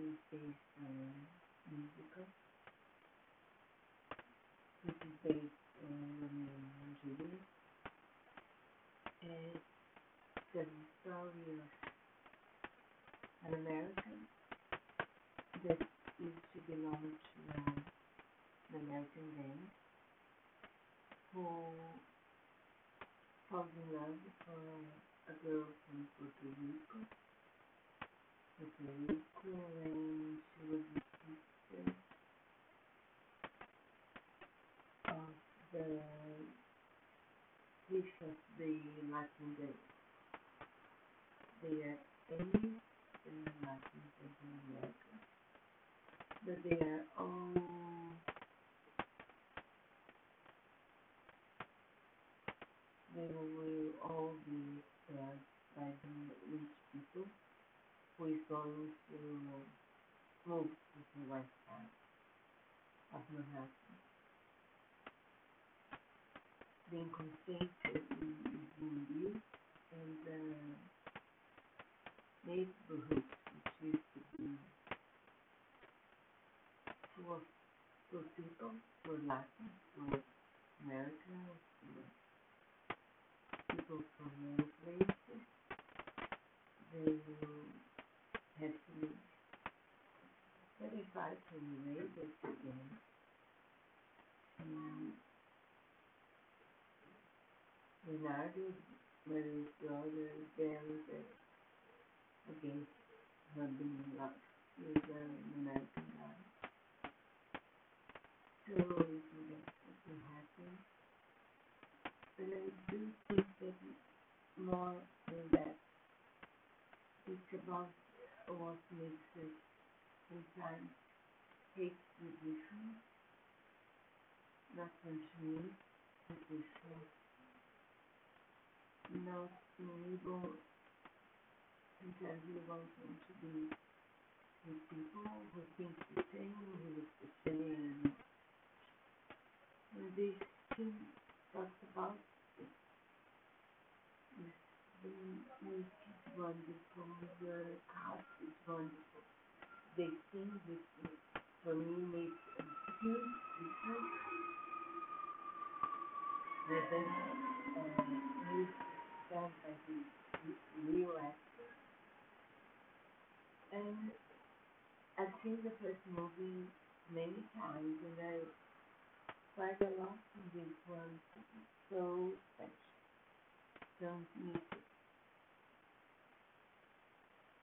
is based on musical, which is based on Romeo and Juliet. It's the story of an American that used to belong to an American gang who falls in love for a girl from the chief of the Latin Day. They are enemies in the Latin Day in America. But they are all they will all be served by the rich people who is going to move to the west side of Manhattan. Being concentrated in used in the neighborhood which used to be full of people, poor Latin, poor Americans, poor people from many places. They have to leave. But if I can it again, um, Brother, them that against her being with an American guy. So it will definitely happen. But I do think that more than that, it's about what makes us sometimes hate the different, not consuming the different, not being able, sometimes we want them to be with people who think the same, who the same. And this talks about this, this music is wonderful, cast is wonderful. They sing this for me makes a huge difference. Whether uh, is by the real. And I've seen the first movie many times and I quite a lot from this one. So special. Don't miss it.